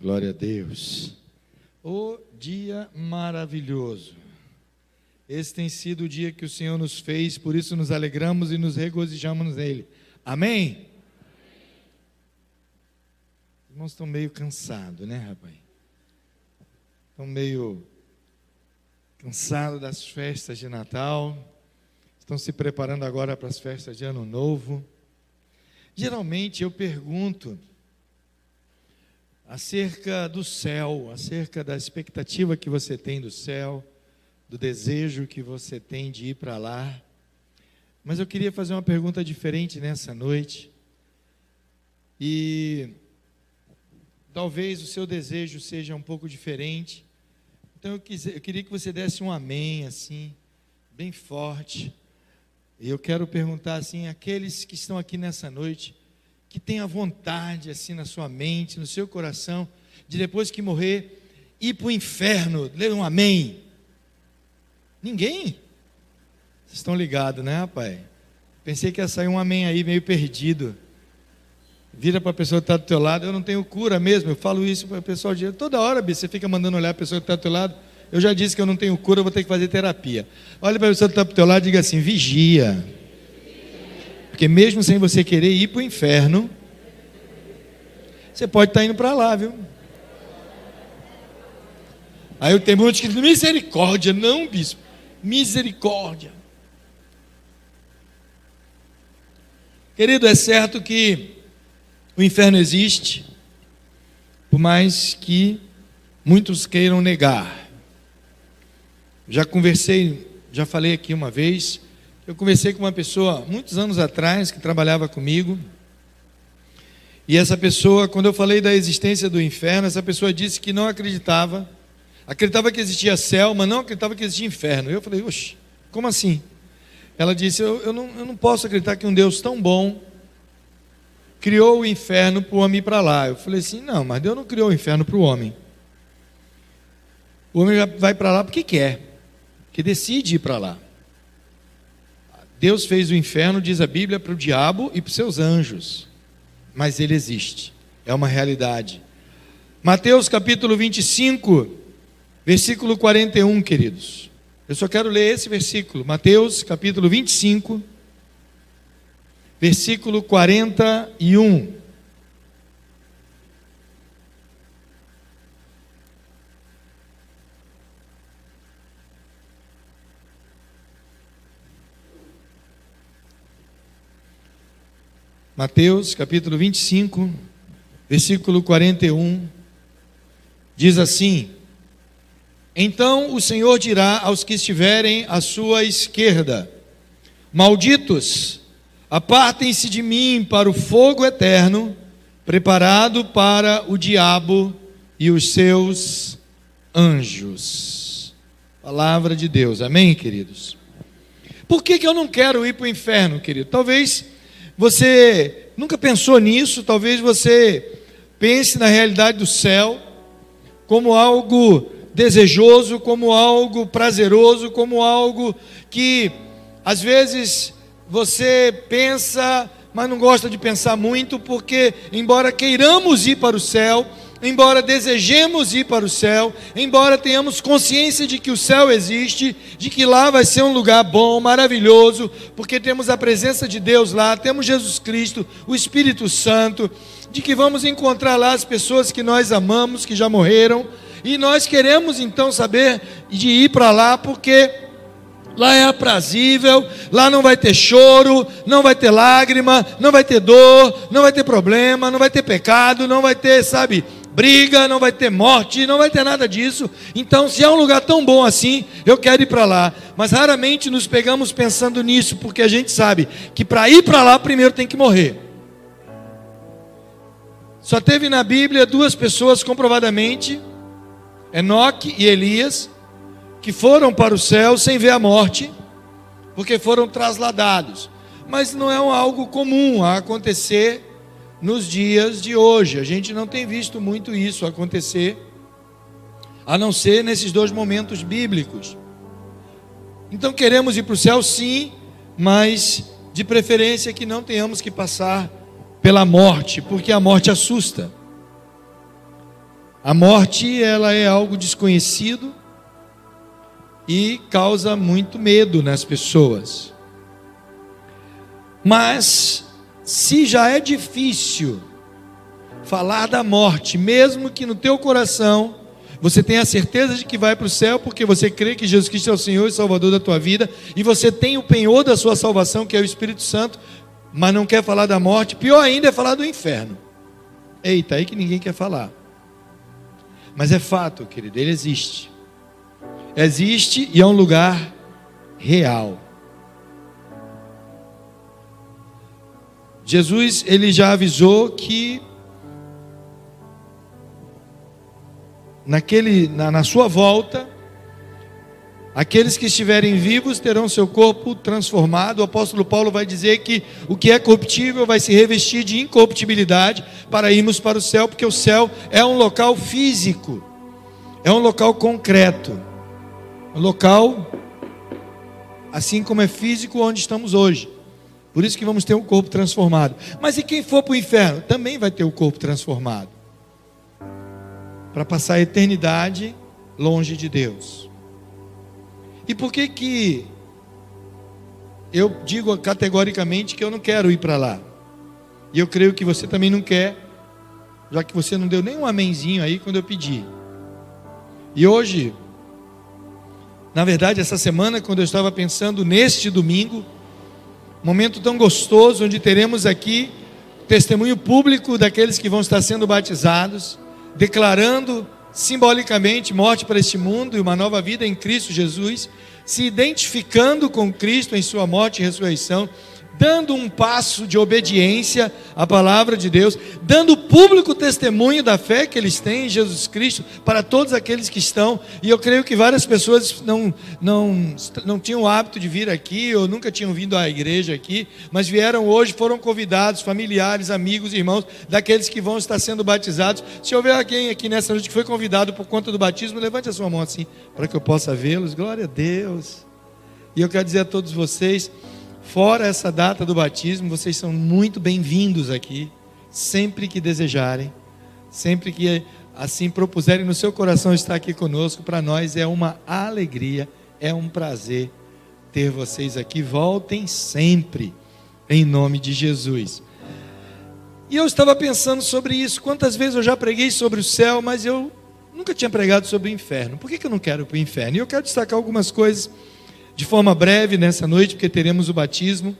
Glória a Deus. O dia maravilhoso. Esse tem sido o dia que o Senhor nos fez, por isso nos alegramos e nos regozijamos nele. Amém? Os irmãos estão meio cansados, né, rapaz? Estão meio cansados das festas de Natal. Estão se preparando agora para as festas de Ano Novo. Geralmente eu pergunto acerca do céu, acerca da expectativa que você tem do céu, do desejo que você tem de ir para lá. Mas eu queria fazer uma pergunta diferente nessa noite. E talvez o seu desejo seja um pouco diferente. Então eu, quis, eu queria que você desse um amém, assim, bem forte. E eu quero perguntar assim: aqueles que estão aqui nessa noite, que tenha vontade assim na sua mente, no seu coração, de depois que morrer, ir para o inferno. Lê um amém. Ninguém? Vocês estão ligados, né, rapaz? Pensei que ia sair um amém aí meio perdido. Vira para a pessoa que está do teu lado, eu não tenho cura mesmo. Eu falo isso para o pessoal de toda hora, bicho, você fica mandando olhar a pessoa que está do teu lado. Eu já disse que eu não tenho cura, eu vou ter que fazer terapia. Olha para a pessoa que está do teu lado e diga assim: vigia. Porque mesmo sem você querer ir para o inferno, você pode estar tá indo para lá, viu? Aí eu tenho muitos que dizem, misericórdia, não, bispo, misericórdia. Querido, é certo que o inferno existe, por mais que muitos queiram negar. Já conversei, já falei aqui uma vez, eu conversei com uma pessoa muitos anos atrás que trabalhava comigo. E essa pessoa, quando eu falei da existência do inferno, essa pessoa disse que não acreditava. Acreditava que existia céu, mas não acreditava que existia inferno. Eu falei, oxe, como assim? Ela disse: eu, eu, não, eu não posso acreditar que um Deus tão bom criou o inferno para o homem ir para lá. Eu falei assim: não, mas Deus não criou o inferno para o homem. O homem vai para lá porque quer, que decide ir para lá. Deus fez o inferno, diz a Bíblia, para o diabo e para os seus anjos. Mas ele existe, é uma realidade. Mateus capítulo 25, versículo 41, queridos. Eu só quero ler esse versículo. Mateus capítulo 25, versículo 41. Mateus capítulo 25, versículo 41, diz assim: Então o Senhor dirá aos que estiverem à sua esquerda: Malditos, apartem-se de mim para o fogo eterno, preparado para o diabo e os seus anjos. Palavra de Deus, amém, queridos? Por que, que eu não quero ir para o inferno, querido? Talvez você nunca pensou nisso? Talvez você pense na realidade do céu como algo desejoso, como algo prazeroso, como algo que às vezes você pensa, mas não gosta de pensar muito, porque embora queiramos ir para o céu, embora desejemos ir para o céu, embora tenhamos consciência de que o céu existe, de que lá vai ser um lugar bom, maravilhoso, porque temos a presença de Deus lá, temos Jesus Cristo, o Espírito Santo, de que vamos encontrar lá as pessoas que nós amamos, que já morreram, e nós queremos então saber de ir para lá, porque lá é aprazível, lá não vai ter choro, não vai ter lágrima, não vai ter dor, não vai ter problema, não vai ter pecado, não vai ter, sabe, briga, não vai ter morte, não vai ter nada disso. Então, se é um lugar tão bom assim, eu quero ir para lá. Mas raramente nos pegamos pensando nisso, porque a gente sabe que para ir para lá, primeiro tem que morrer. Só teve na Bíblia duas pessoas comprovadamente, Enoque e Elias, que foram para o céu sem ver a morte, porque foram trasladados. Mas não é algo comum a acontecer nos dias de hoje. A gente não tem visto muito isso acontecer, a não ser nesses dois momentos bíblicos. Então queremos ir para o céu, sim, mas de preferência que não tenhamos que passar pela morte, porque a morte assusta. A morte, ela é algo desconhecido e causa muito medo nas pessoas. Mas se já é difícil falar da morte, mesmo que no teu coração você tenha a certeza de que vai para o céu, porque você crê que Jesus Cristo é o Senhor e Salvador da tua vida, e você tem o penhor da sua salvação, que é o Espírito Santo, mas não quer falar da morte, pior ainda é falar do inferno. Eita, aí que ninguém quer falar. Mas é fato, querido, ele existe. Existe e é um lugar real. Jesus, ele já avisou que naquele na, na sua volta Aqueles que estiverem vivos terão seu corpo transformado. O apóstolo Paulo vai dizer que o que é corruptível vai se revestir de incorruptibilidade para irmos para o céu, porque o céu é um local físico, é um local concreto, um local assim como é físico onde estamos hoje. Por isso que vamos ter um corpo transformado. Mas e quem for para o inferno? Também vai ter o corpo transformado. Para passar a eternidade longe de Deus. E por que que eu digo categoricamente que eu não quero ir para lá? E eu creio que você também não quer, já que você não deu nem um amenzinho aí quando eu pedi. E hoje, na verdade, essa semana, quando eu estava pensando neste domingo, momento tão gostoso, onde teremos aqui testemunho público daqueles que vão estar sendo batizados, declarando simbolicamente morte para este mundo e uma nova vida em Cristo Jesus, se identificando com Cristo em sua morte e ressurreição, dando um passo de obediência à palavra de Deus, dando público testemunho da fé que eles têm em Jesus Cristo para todos aqueles que estão. E eu creio que várias pessoas não, não, não tinham o hábito de vir aqui, ou nunca tinham vindo à igreja aqui, mas vieram hoje, foram convidados, familiares, amigos, irmãos, daqueles que vão estar sendo batizados. Se houver alguém aqui nessa noite que foi convidado por conta do batismo, levante a sua mão assim, para que eu possa vê-los. Glória a Deus. E eu quero dizer a todos vocês Fora essa data do batismo, vocês são muito bem-vindos aqui, sempre que desejarem, sempre que assim propuserem no seu coração estar aqui conosco, para nós é uma alegria, é um prazer ter vocês aqui. Voltem sempre, em nome de Jesus. E eu estava pensando sobre isso. Quantas vezes eu já preguei sobre o céu, mas eu nunca tinha pregado sobre o inferno. Por que, que eu não quero ir para o inferno? E eu quero destacar algumas coisas de forma breve nessa noite, porque teremos o batismo.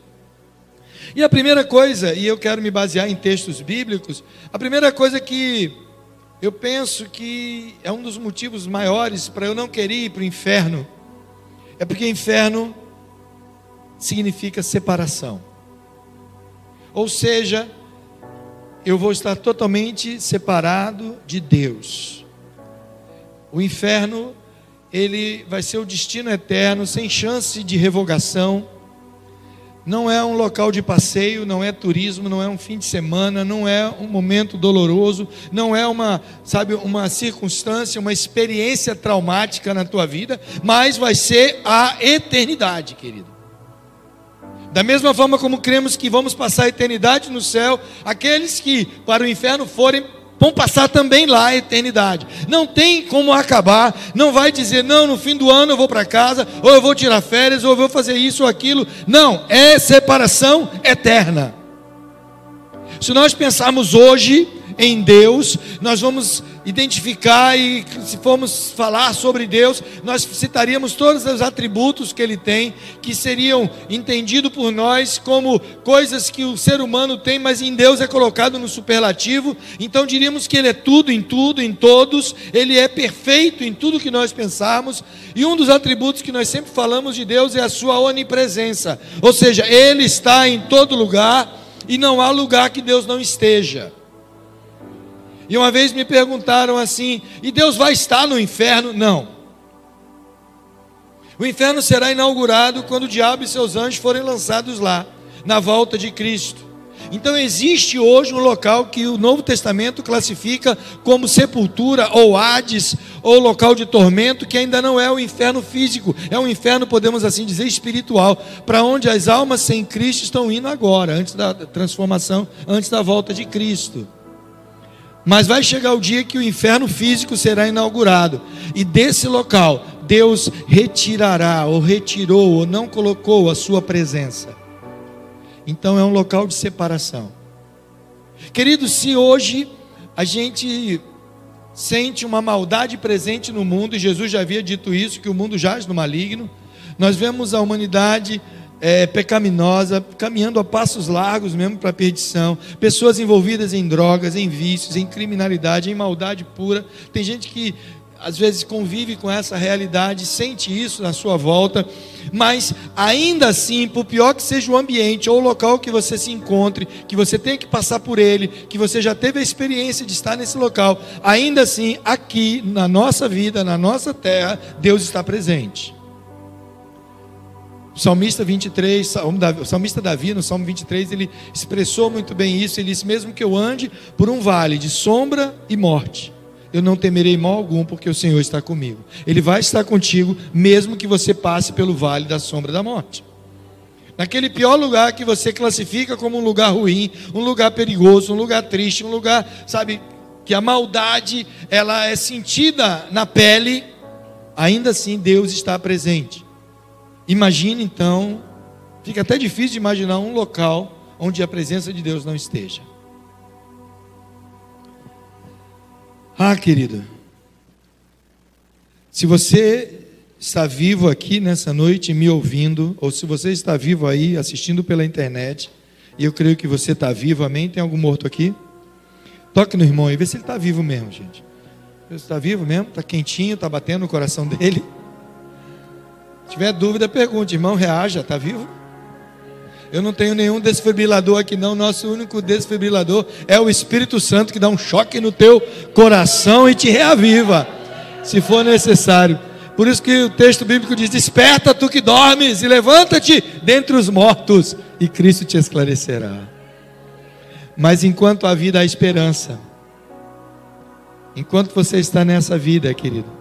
E a primeira coisa, e eu quero me basear em textos bíblicos, a primeira coisa que eu penso que é um dos motivos maiores para eu não querer ir para o inferno, é porque inferno significa separação. Ou seja, eu vou estar totalmente separado de Deus. O inferno ele vai ser o destino eterno, sem chance de revogação. Não é um local de passeio, não é turismo, não é um fim de semana, não é um momento doloroso, não é uma, sabe, uma circunstância, uma experiência traumática na tua vida, mas vai ser a eternidade, querido. Da mesma forma como cremos que vamos passar a eternidade no céu, aqueles que para o inferno forem vão passar também lá a eternidade. Não tem como acabar, não vai dizer, não, no fim do ano eu vou para casa, ou eu vou tirar férias, ou eu vou fazer isso ou aquilo. Não, é separação eterna. Se nós pensarmos hoje em Deus, nós vamos identificar e se formos falar sobre Deus, nós citaríamos todos os atributos que ele tem, que seriam entendidos por nós como coisas que o ser humano tem, mas em Deus é colocado no superlativo. Então diríamos que ele é tudo em tudo, em todos, ele é perfeito em tudo que nós pensarmos. E um dos atributos que nós sempre falamos de Deus é a sua onipresença, ou seja, ele está em todo lugar e não há lugar que Deus não esteja. E uma vez me perguntaram assim: e Deus vai estar no inferno? Não. O inferno será inaugurado quando o diabo e seus anjos forem lançados lá, na volta de Cristo. Então existe hoje um local que o Novo Testamento classifica como sepultura ou Hades ou local de tormento, que ainda não é o inferno físico, é um inferno, podemos assim dizer, espiritual, para onde as almas sem Cristo estão indo agora, antes da transformação, antes da volta de Cristo. Mas vai chegar o dia que o inferno físico será inaugurado, e desse local Deus retirará, ou retirou, ou não colocou a sua presença. Então é um local de separação. Queridos, se hoje a gente sente uma maldade presente no mundo, e Jesus já havia dito isso, que o mundo jaz no maligno, nós vemos a humanidade é, pecaminosa, caminhando a passos largos mesmo para a perdição, pessoas envolvidas em drogas, em vícios, em criminalidade, em maldade pura. Tem gente que às vezes convive com essa realidade, sente isso na sua volta, mas ainda assim, por pior que seja o ambiente ou o local que você se encontre, que você tenha que passar por ele, que você já teve a experiência de estar nesse local, ainda assim, aqui na nossa vida, na nossa terra, Deus está presente. O salmista 23, o salmista Davi, no Salmo 23, ele expressou muito bem isso. Ele disse: Mesmo que eu ande por um vale de sombra e morte, eu não temerei mal algum, porque o Senhor está comigo. Ele vai estar contigo, mesmo que você passe pelo vale da sombra da morte. Naquele pior lugar que você classifica como um lugar ruim, um lugar perigoso, um lugar triste, um lugar, sabe, que a maldade ela é sentida na pele, ainda assim Deus está presente. Imagine então, fica até difícil de imaginar um local onde a presença de Deus não esteja. Ah, querido, se você está vivo aqui nessa noite me ouvindo, ou se você está vivo aí assistindo pela internet, e eu creio que você está vivo, amém? Tem algum morto aqui? Toque no irmão aí, vê se ele está vivo mesmo, gente. Você está vivo mesmo? Está quentinho, está batendo no coração dele? Se tiver dúvida, pergunte, irmão, reaja, está vivo? Eu não tenho nenhum desfibrilador aqui, não. Nosso único desfibrilador é o Espírito Santo que dá um choque no teu coração e te reaviva, se for necessário. Por isso que o texto bíblico diz: Desperta tu que dormes e levanta-te dentre os mortos, e Cristo te esclarecerá. Mas enquanto a vida há esperança, enquanto você está nessa vida, querido,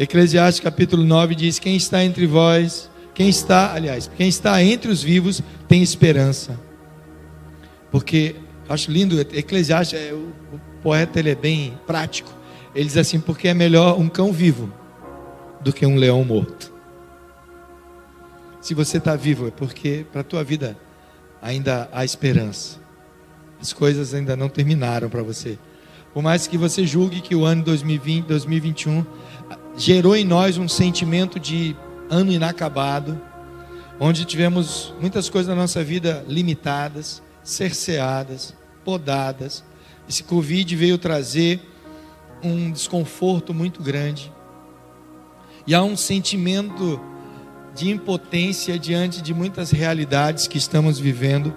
Eclesiastes capítulo 9 diz: Quem está entre vós, quem está, aliás, quem está entre os vivos tem esperança. Porque acho lindo, Eclesiastes, é, o, o poeta ele é bem prático. Ele diz assim: porque é melhor um cão vivo do que um leão morto. Se você está vivo, é porque para a tua vida ainda há esperança. As coisas ainda não terminaram para você. Por mais que você julgue que o ano 2020, 2021 gerou em nós um sentimento de ano inacabado, onde tivemos muitas coisas na nossa vida limitadas, cerceadas, podadas. Esse Covid veio trazer um desconforto muito grande. E há um sentimento de impotência diante de muitas realidades que estamos vivendo,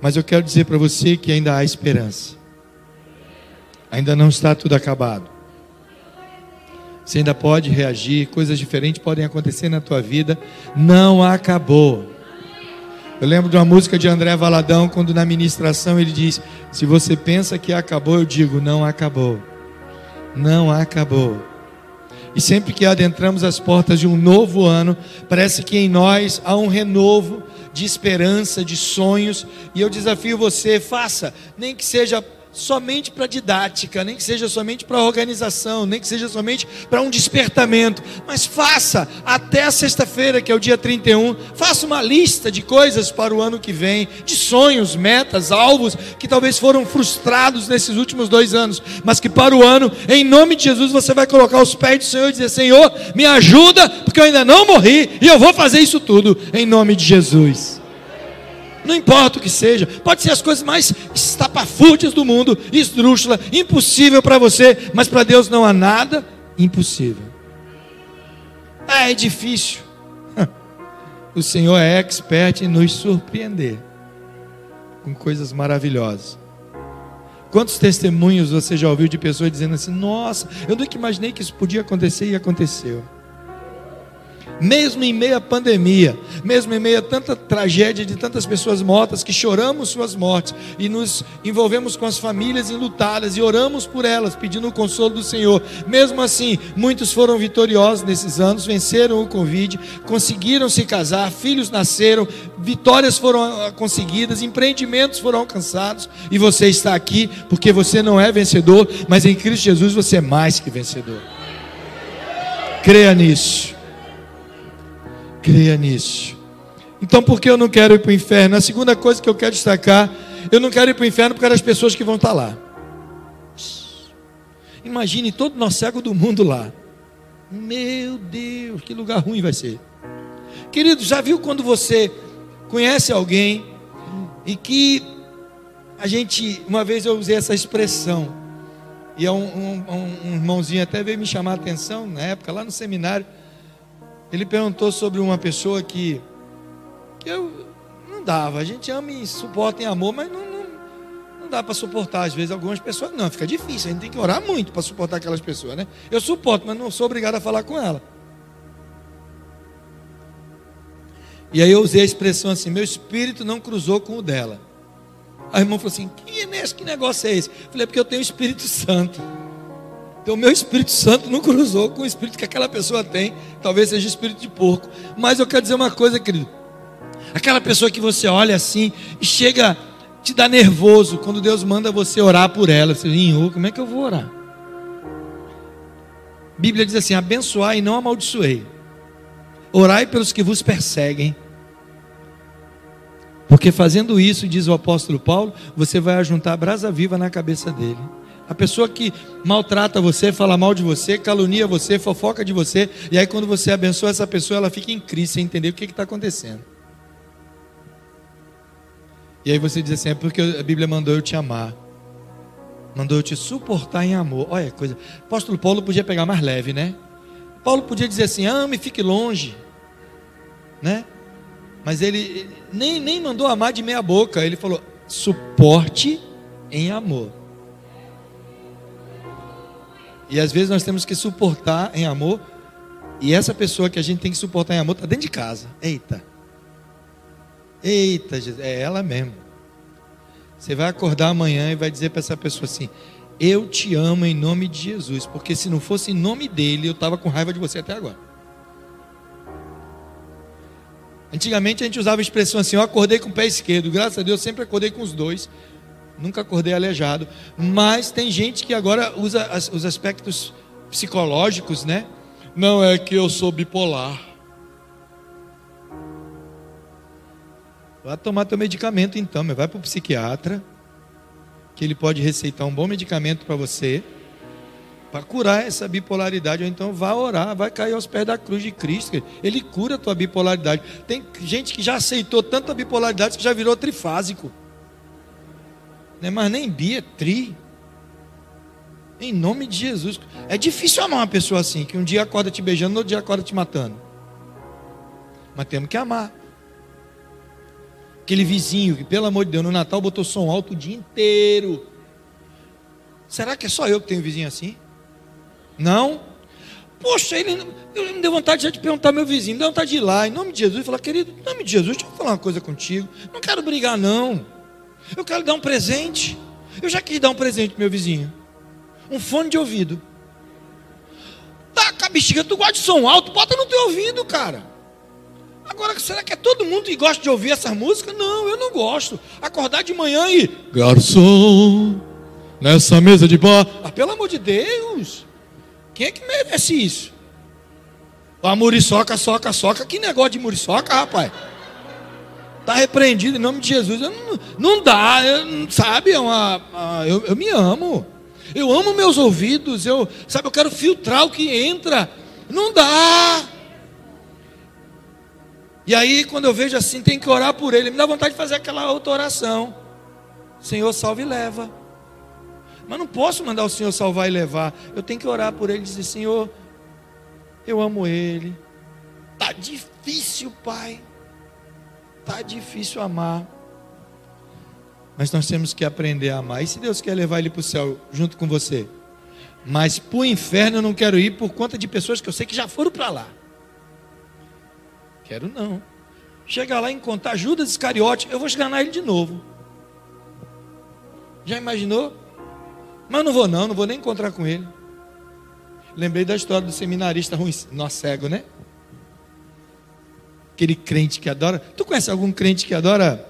mas eu quero dizer para você que ainda há esperança. Ainda não está tudo acabado. Você ainda pode reagir, coisas diferentes podem acontecer na tua vida. Não acabou. Eu lembro de uma música de André Valadão, quando na ministração ele diz: Se você pensa que acabou, eu digo: Não acabou. Não acabou. E sempre que adentramos as portas de um novo ano, parece que em nós há um renovo de esperança, de sonhos. E eu desafio você: faça, nem que seja somente para didática, nem que seja somente para organização, nem que seja somente para um despertamento, mas faça até sexta-feira, que é o dia 31, faça uma lista de coisas para o ano que vem, de sonhos, metas, alvos que talvez foram frustrados nesses últimos dois anos, mas que para o ano, em nome de Jesus, você vai colocar os pés do Senhor e dizer: Senhor, me ajuda, porque eu ainda não morri e eu vou fazer isso tudo em nome de Jesus. Não importa o que seja, pode ser as coisas mais estapafúrdias do mundo, esdrúxula, impossível para você, mas para Deus não há nada impossível. Ah, é difícil. O Senhor é expert em nos surpreender com coisas maravilhosas. Quantos testemunhos você já ouviu de pessoas dizendo assim: Nossa, eu nunca imaginei que isso podia acontecer e aconteceu. Mesmo em meio à pandemia, mesmo em meio a tanta tragédia de tantas pessoas mortas, que choramos suas mortes e nos envolvemos com as famílias enlutadas e oramos por elas, pedindo o consolo do Senhor. Mesmo assim, muitos foram vitoriosos nesses anos, venceram o Covid, conseguiram se casar, filhos nasceram, vitórias foram conseguidas, empreendimentos foram alcançados, e você está aqui porque você não é vencedor, mas em Cristo Jesus você é mais que vencedor. Creia nisso. Creia nisso. Então, por que eu não quero ir para o inferno? A segunda coisa que eu quero destacar, eu não quero ir para o inferno por causa das pessoas que vão estar lá. Imagine todo nosso cego do mundo lá. Meu Deus, que lugar ruim vai ser. Querido, já viu quando você conhece alguém e que a gente, uma vez eu usei essa expressão, e um, um, um irmãozinho até veio me chamar a atenção na época, lá no seminário. Ele perguntou sobre uma pessoa que, que eu não dava. A gente ama e suporta em amor, mas não, não, não dá para suportar. Às vezes algumas pessoas não, fica difícil. A gente tem que orar muito para suportar aquelas pessoas, né? Eu suporto, mas não sou obrigado a falar com ela. E aí eu usei a expressão assim: meu espírito não cruzou com o dela. A irmã falou assim: que, que negócio é esse? Eu falei: é porque eu tenho o Espírito Santo. Então, meu Espírito Santo não cruzou com o Espírito que aquela pessoa tem. Talvez seja espírito de porco. Mas eu quero dizer uma coisa, querido. Aquela pessoa que você olha assim e chega, te dá nervoso quando Deus manda você orar por ela. Você diz, como é que eu vou orar? Bíblia diz assim: abençoai e não amaldiçoei. Orai pelos que vos perseguem. Porque fazendo isso, diz o apóstolo Paulo, você vai ajuntar brasa viva na cabeça dele. A pessoa que maltrata você, fala mal de você, calunia você, fofoca de você, e aí quando você abençoa essa pessoa, ela fica em crise sem entender o que está acontecendo. E aí você diz assim: é porque a Bíblia mandou eu te amar, mandou eu te suportar em amor. Olha a coisa, o apóstolo Paulo podia pegar mais leve, né? Paulo podia dizer assim: ame, fique longe, né? Mas ele nem, nem mandou amar de meia boca, ele falou: suporte em amor. E às vezes nós temos que suportar em amor. E essa pessoa que a gente tem que suportar em amor está dentro de casa. Eita. Eita, Jesus. É ela mesmo. Você vai acordar amanhã e vai dizer para essa pessoa assim: Eu te amo em nome de Jesus. Porque se não fosse em nome dele, eu estava com raiva de você até agora. Antigamente a gente usava a expressão assim: Eu acordei com o pé esquerdo. Graças a Deus, sempre acordei com os dois nunca acordei aleijado. Mas tem gente que agora usa as, os aspectos psicológicos, né? Não é que eu sou bipolar. Vai tomar teu medicamento então, vai para o psiquiatra, que ele pode receitar um bom medicamento para você, para curar essa bipolaridade. Ou então vá orar, vai cair aos pés da cruz de Cristo. Ele cura a tua bipolaridade. Tem gente que já aceitou tanta bipolaridade que já virou trifásico. Não é mais nem bi, é tri. Em nome de Jesus. É difícil amar uma pessoa assim, que um dia acorda te beijando, no outro dia acorda te matando. Mas temos que amar. Aquele vizinho que, pelo amor de Deus, no Natal botou som alto o dia inteiro. Será que é só eu que tenho vizinho assim? Não? Poxa, ele, eu me deu vontade de perguntar meu vizinho, me deu vontade de ir lá, em nome de Jesus, falar, querido, em nome de Jesus, deixa eu falar uma coisa contigo. Não quero brigar, não. Eu quero dar um presente. Eu já quis dar um presente pro meu vizinho. Um fone de ouvido. Tá com a bexiga, tu gosta de som alto, bota no teu ouvido, cara. Agora, será que é todo mundo que gosta de ouvir essas músicas? Não, eu não gosto. Acordar de manhã e. Garçom, nessa mesa de bar. Ah, pelo amor de Deus. Quem é que merece isso? A muriçoca, soca, soca. Que negócio de muriçoca, rapaz? Está repreendido em nome de Jesus. Não, não dá, eu, sabe? É uma, eu, eu me amo. Eu amo meus ouvidos. Eu, sabe, eu quero filtrar o que entra. Não dá. E aí, quando eu vejo assim, tem que orar por ele. Me dá vontade de fazer aquela outra oração. Senhor, salve e leva. Mas não posso mandar o Senhor salvar e levar. Eu tenho que orar por ele e dizer: Senhor, eu amo ele. Tá difícil, Pai. Tá difícil amar. Mas nós temos que aprender a amar. E se Deus quer levar ele para o céu junto com você? Mas para o inferno eu não quero ir por conta de pessoas que eu sei que já foram para lá. Quero não. Chegar lá e encontrar Judas Iscariote, eu vou esganar ele de novo. Já imaginou? Mas não vou não, não vou nem encontrar com ele. Lembrei da história do seminarista ruim, nosso cego, né? Aquele crente que adora. Tu conhece algum crente que adora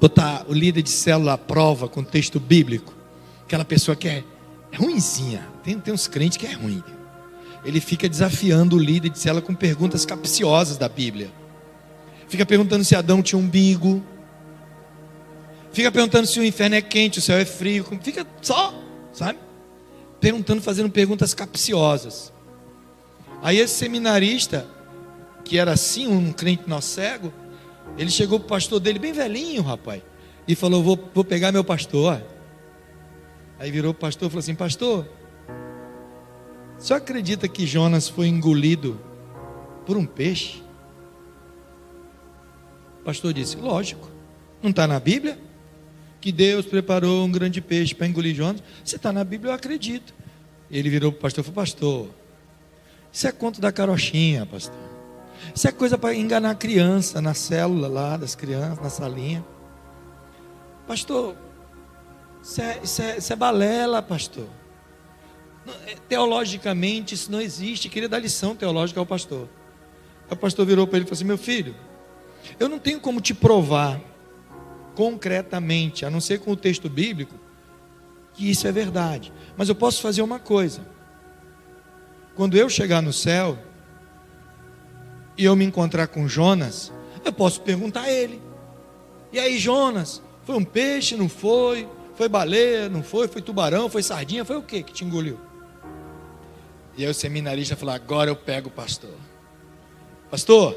botar o líder de célula à prova com texto bíblico? Aquela pessoa que é, é ruimzinha. Tem, tem uns crentes que é ruim. Ele fica desafiando o líder de célula com perguntas capciosas da Bíblia. Fica perguntando se Adão tinha umbigo. Fica perguntando se o inferno é quente, o céu é frio. Fica só, sabe? Perguntando, fazendo perguntas capciosas. Aí esse seminarista, que era assim, um crente nó cego, ele chegou para o pastor dele, bem velhinho, rapaz, e falou: Vou, vou pegar meu pastor. Aí virou o pastor e falou assim: Pastor, você acredita que Jonas foi engolido por um peixe? O pastor disse: Lógico, não está na Bíblia? que Deus preparou um grande peixe para engolir Jonas. Você está na Bíblia, eu acredito. Ele virou para o pastor e falou: Pastor, isso é conto da carochinha, pastor. Isso é coisa para enganar a criança na célula lá das crianças, na salinha. Pastor, isso é, isso é, isso é balela, pastor. É, teologicamente isso não existe. Queria dar lição teológica ao pastor. O pastor virou para ele e falou assim: Meu filho, eu não tenho como te provar concretamente, a não ser com o texto bíblico, que isso é verdade. Mas eu posso fazer uma coisa. Quando eu chegar no céu e eu me encontrar com Jonas, eu posso perguntar a ele. E aí, Jonas, foi um peixe, não foi? Foi baleia, não foi? Foi tubarão, foi sardinha, foi o que que te engoliu? E aí o seminarista falou: agora eu pego o pastor. Pastor,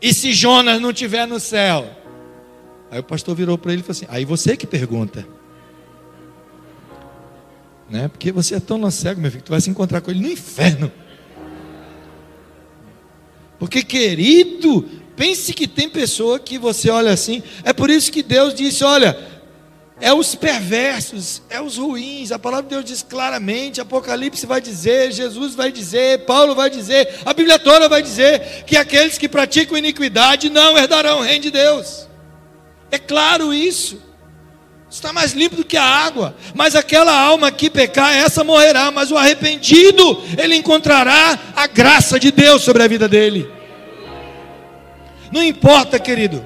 e se Jonas não estiver no céu? Aí o pastor virou para ele e falou assim: Aí você que pergunta. Né? Porque você é tão cego, meu filho, que tu vai se encontrar com ele no inferno. Porque, querido, pense que tem pessoa que você olha assim. É por isso que Deus disse: Olha, é os perversos, é os ruins. A palavra de Deus diz claramente, Apocalipse vai dizer, Jesus vai dizer, Paulo vai dizer, a Bíblia toda vai dizer que aqueles que praticam iniquidade não herdarão o reino de Deus. É claro isso. Está mais limpo do que a água. Mas aquela alma que pecar, essa morrerá. Mas o arrependido, ele encontrará a graça de Deus sobre a vida dele. Não importa, querido.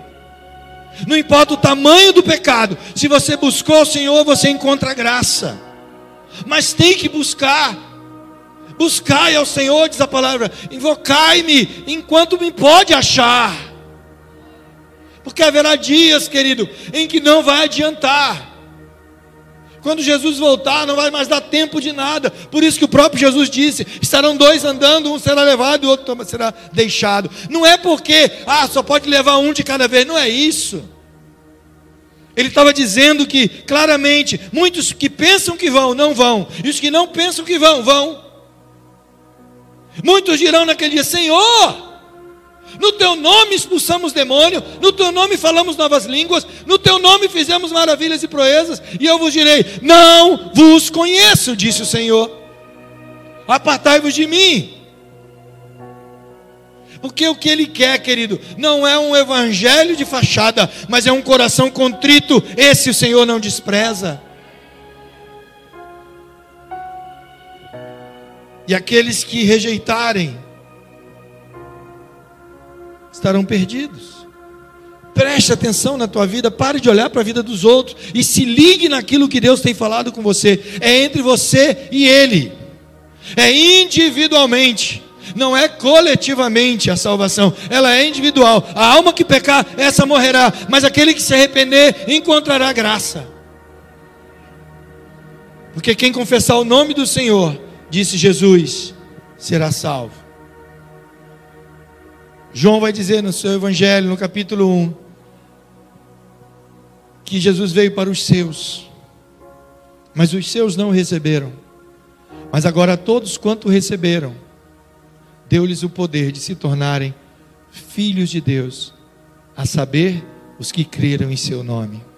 Não importa o tamanho do pecado. Se você buscou o Senhor, você encontra graça. Mas tem que buscar. Buscai ao Senhor, diz a palavra. Invocai-me enquanto me pode achar. Porque haverá dias, querido, em que não vai adiantar. Quando Jesus voltar, não vai mais dar tempo de nada. Por isso que o próprio Jesus disse: estarão dois andando, um será levado e o outro será deixado. Não é porque, ah, só pode levar um de cada vez. Não é isso. Ele estava dizendo que, claramente, muitos que pensam que vão, não vão. E os que não pensam que vão, vão. Muitos dirão naquele dia: Senhor, no teu nome expulsamos demônio, no teu nome falamos novas línguas, no teu nome fizemos maravilhas e proezas, e eu vos direi: Não vos conheço, disse o Senhor. Apartai-vos de mim. Porque o que ele quer, querido, não é um evangelho de fachada, mas é um coração contrito. Esse o Senhor não despreza. E aqueles que rejeitarem, estarão perdidos. Preste atenção na tua vida, pare de olhar para a vida dos outros e se ligue naquilo que Deus tem falado com você. É entre você e Ele, é individualmente, não é coletivamente a salvação, ela é individual. A alma que pecar, essa morrerá, mas aquele que se arrepender encontrará graça. Porque quem confessar o nome do Senhor, disse Jesus, será salvo. João vai dizer no seu evangelho, no capítulo 1, que Jesus veio para os seus, mas os seus não receberam. Mas agora todos quanto receberam, deu-lhes o poder de se tornarem filhos de Deus, a saber, os que creram em seu nome.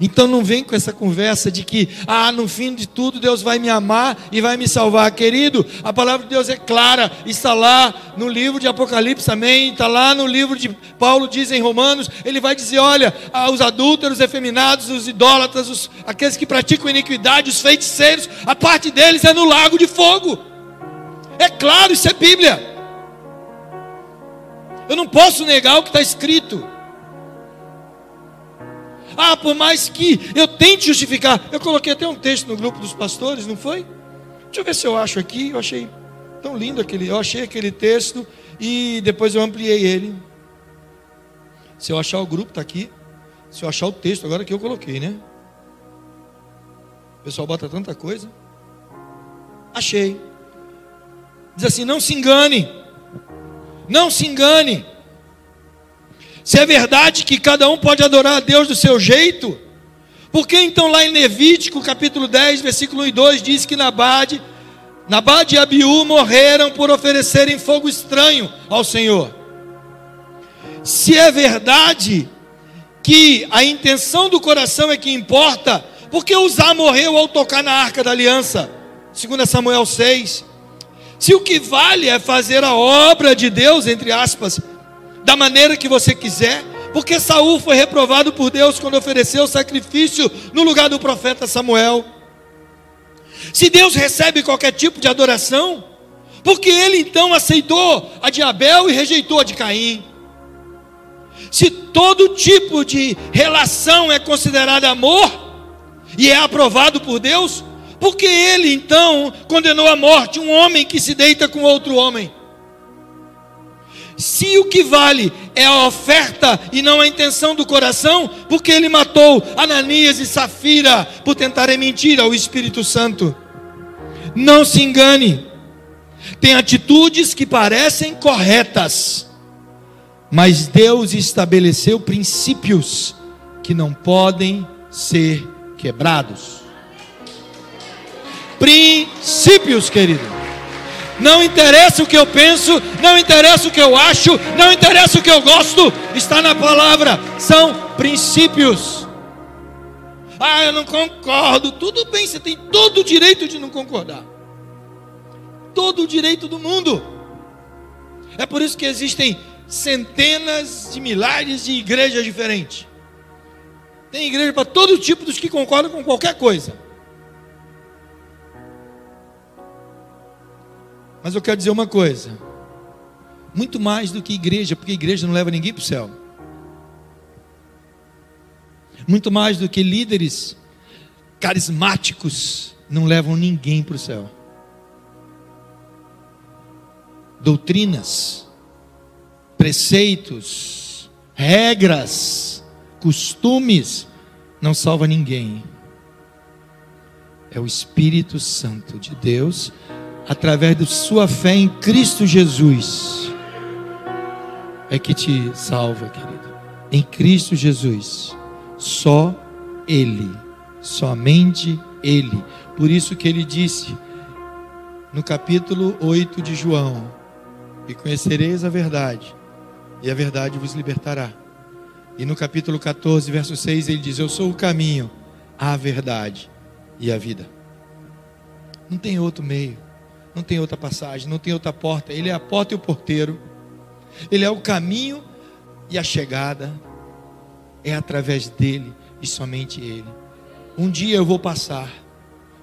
Então não vem com essa conversa de que, ah, no fim de tudo Deus vai me amar e vai me salvar, querido. A palavra de Deus é clara, está lá no livro de Apocalipse, amém. Está lá no livro de Paulo, diz em Romanos. Ele vai dizer: olha, os adúlteros, efeminados, os idólatras, os, aqueles que praticam iniquidade, os feiticeiros, a parte deles é no lago de fogo. É claro, isso é Bíblia. Eu não posso negar o que está escrito. Ah, por mais que eu tente justificar. Eu coloquei até um texto no grupo dos pastores, não foi? Deixa eu ver se eu acho aqui. Eu achei tão lindo aquele. Eu achei aquele texto e depois eu ampliei ele. Se eu achar o grupo, está aqui. Se eu achar o texto, agora que eu coloquei, né? O pessoal bota tanta coisa. Achei. Diz assim: não se engane. Não se engane. Se é verdade que cada um pode adorar a Deus do seu jeito, por que então lá em Levítico capítulo 10, versículo 1 e 2 diz que Nabade, Nabade e Abiú morreram por oferecerem fogo estranho ao Senhor? Se é verdade que a intenção do coração é que importa, por que Uzá morreu ao tocar na arca da aliança? Segundo Samuel 6. Se o que vale é fazer a obra de Deus, entre aspas, da maneira que você quiser, porque Saul foi reprovado por Deus quando ofereceu o sacrifício no lugar do profeta Samuel. Se Deus recebe qualquer tipo de adoração, porque ele então aceitou a de Abel e rejeitou a de Caim. Se todo tipo de relação é considerado amor e é aprovado por Deus, porque ele então condenou à morte um homem que se deita com outro homem. Se o que vale é a oferta e não a intenção do coração, porque ele matou Ananias e Safira por tentarem mentir ao Espírito Santo. Não se engane, tem atitudes que parecem corretas, mas Deus estabeleceu princípios que não podem ser quebrados. Princípios, querido. Não interessa o que eu penso, não interessa o que eu acho, não interessa o que eu gosto, está na palavra, são princípios. Ah, eu não concordo. Tudo bem, você tem todo o direito de não concordar. Todo o direito do mundo. É por isso que existem centenas de milhares de igrejas diferentes. Tem igreja para todo tipo dos que concordam com qualquer coisa. Mas eu quero dizer uma coisa: muito mais do que igreja, porque igreja não leva ninguém para o céu. Muito mais do que líderes carismáticos não levam ninguém para o céu. Doutrinas, preceitos, regras, costumes não salva ninguém. É o Espírito Santo de Deus através da sua fé em Cristo Jesus, é que te salva, querido. Em Cristo Jesus, só Ele, somente Ele. Por isso que ele disse no capítulo 8 de João: E conhecereis a verdade, e a verdade vos libertará. E no capítulo 14, verso 6, ele diz: Eu sou o caminho, a verdade e a vida. Não tem outro meio não tem outra passagem, não tem outra porta. Ele é a porta e o porteiro. Ele é o caminho e a chegada. É através dele e somente ele. Um dia eu vou passar.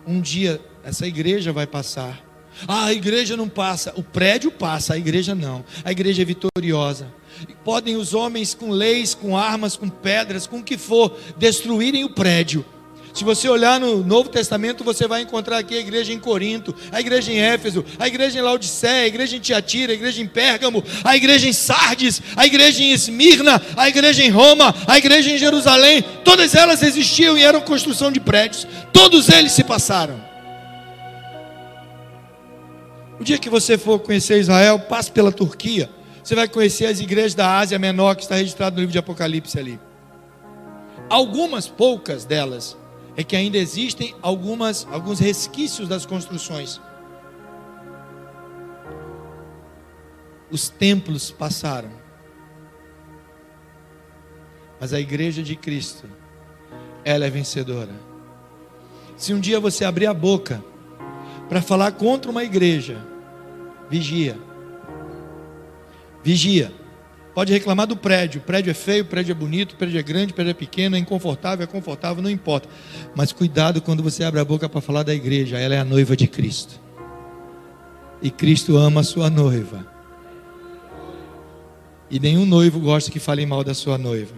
Um dia essa igreja vai passar. Ah, a igreja não passa. O prédio passa, a igreja não. A igreja é vitoriosa. Podem os homens com leis, com armas, com pedras, com o que for, destruírem o prédio se você olhar no Novo Testamento, você vai encontrar aqui a igreja em Corinto, a igreja em Éfeso, a igreja em Laodiceia, a igreja em Tiatira, a igreja em Pérgamo, a igreja em Sardes, a igreja em Esmirna, a igreja em Roma, a igreja em Jerusalém. Todas elas existiam e eram construção de prédios. Todos eles se passaram. O dia que você for conhecer Israel, passe pela Turquia. Você vai conhecer as igrejas da Ásia Menor que está registrado no livro de Apocalipse ali. Algumas poucas delas é que ainda existem algumas, alguns resquícios das construções. Os templos passaram, mas a igreja de Cristo, ela é vencedora. Se um dia você abrir a boca para falar contra uma igreja, vigia. Vigia. Pode reclamar do prédio. O prédio é feio, o prédio é bonito, o prédio é grande, o prédio é pequeno, é inconfortável, é confortável, não importa. Mas cuidado quando você abre a boca para falar da igreja. Ela é a noiva de Cristo. E Cristo ama a sua noiva. E nenhum noivo gosta que falem mal da sua noiva.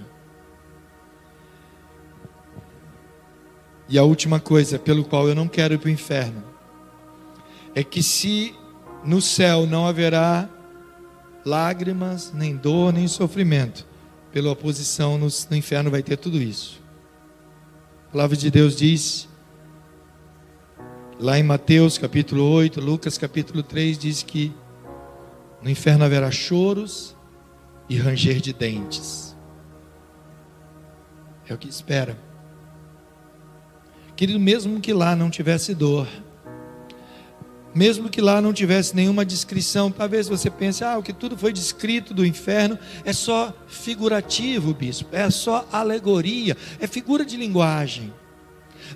E a última coisa pelo qual eu não quero ir para o inferno é que se no céu não haverá lágrimas, nem dor, nem sofrimento. Pela oposição no, no inferno vai ter tudo isso. A palavra de Deus diz, lá em Mateus capítulo 8, Lucas capítulo 3, diz que no inferno haverá choros e ranger de dentes. É o que espera. Querido, mesmo que lá não tivesse dor, mesmo que lá não tivesse nenhuma descrição, talvez você pense, ah, o que tudo foi descrito do inferno é só figurativo, bispo, é só alegoria, é figura de linguagem.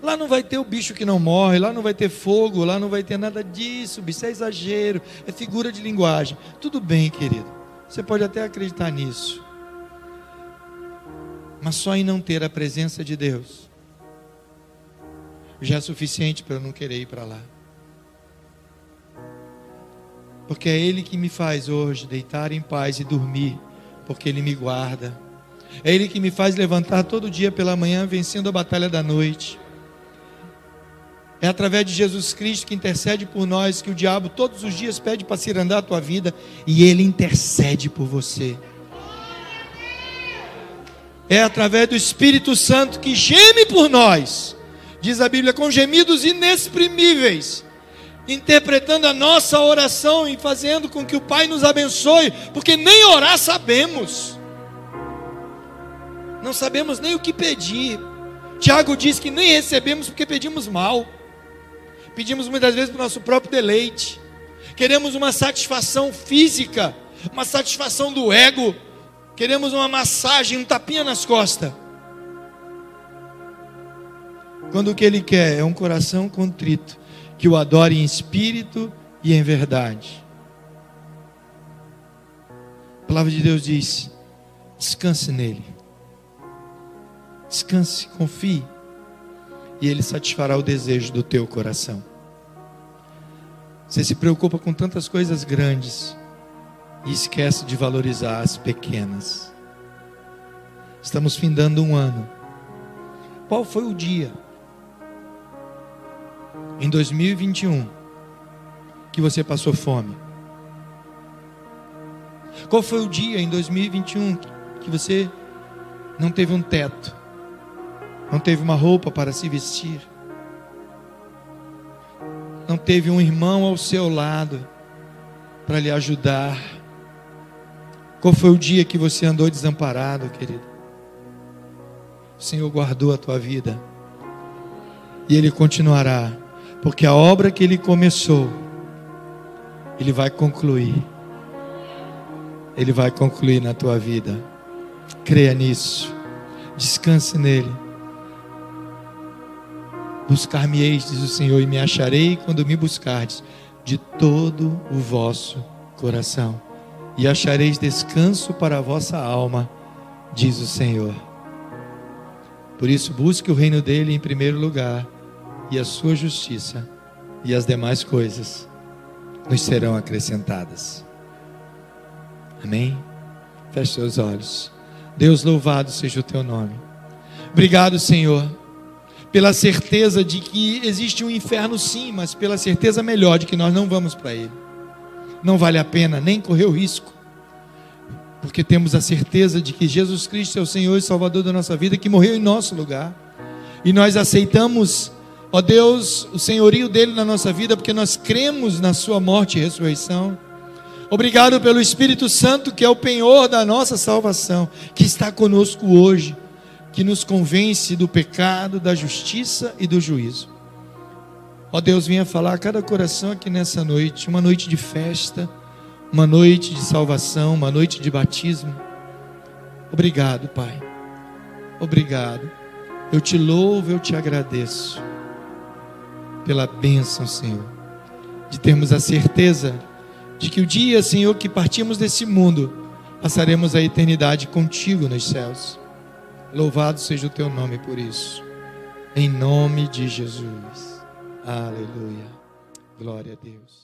Lá não vai ter o bicho que não morre, lá não vai ter fogo, lá não vai ter nada disso, bispo, é exagero, é figura de linguagem. Tudo bem, querido, você pode até acreditar nisso, mas só em não ter a presença de Deus já é suficiente para eu não querer ir para lá porque é Ele que me faz hoje deitar em paz e dormir, porque Ele me guarda. É Ele que me faz levantar todo dia pela manhã, vencendo a batalha da noite. É através de Jesus Cristo que intercede por nós, que o diabo todos os dias pede para cirandar a tua vida, e Ele intercede por você. É através do Espírito Santo que geme por nós, diz a Bíblia, com gemidos inexprimíveis interpretando a nossa oração e fazendo com que o Pai nos abençoe, porque nem orar sabemos, não sabemos nem o que pedir. Tiago diz que nem recebemos porque pedimos mal, pedimos muitas vezes para o nosso próprio deleite, queremos uma satisfação física, uma satisfação do ego, queremos uma massagem, um tapinha nas costas. Quando o que ele quer é um coração contrito, que o adore em espírito e em verdade. A palavra de Deus diz: descanse nele, descanse, confie, e ele satisfará o desejo do teu coração. Você se preocupa com tantas coisas grandes e esquece de valorizar as pequenas. Estamos findando um ano. Qual foi o dia em 2021 que você passou fome? Qual foi o dia em 2021 que você não teve um teto, não teve uma roupa para se vestir, não teve um irmão ao seu lado para lhe ajudar? Qual foi o dia que você andou desamparado, querido? O Senhor guardou a tua vida e Ele continuará porque a obra que ele começou, ele vai concluir. Ele vai concluir na tua vida. Creia nisso. Descanse nele. Buscar-me-eis, diz o Senhor, e me acharei quando me buscardes de todo o vosso coração. E achareis descanso para a vossa alma, diz o Senhor. Por isso, busque o reino dele em primeiro lugar e a sua justiça, e as demais coisas nos serão acrescentadas. Amém? Feche seus olhos. Deus, louvado seja o teu nome. Obrigado, Senhor, pela certeza de que existe um inferno, sim, mas pela certeza melhor de que nós não vamos para ele. Não vale a pena nem correr o risco, porque temos a certeza de que Jesus Cristo é o Senhor e Salvador da nossa vida, que morreu em nosso lugar, e nós aceitamos Ó Deus, o senhorio dele na nossa vida, porque nós cremos na sua morte e ressurreição. Obrigado pelo Espírito Santo, que é o penhor da nossa salvação, que está conosco hoje, que nos convence do pecado, da justiça e do juízo. Ó Deus, venha falar a cada coração aqui nessa noite, uma noite de festa, uma noite de salvação, uma noite de batismo. Obrigado, Pai. Obrigado. Eu te louvo, eu te agradeço pela bênção, Senhor, de termos a certeza de que o dia, Senhor, que partimos desse mundo, passaremos a eternidade contigo nos céus. Louvado seja o teu nome por isso. Em nome de Jesus. Aleluia. Glória a Deus.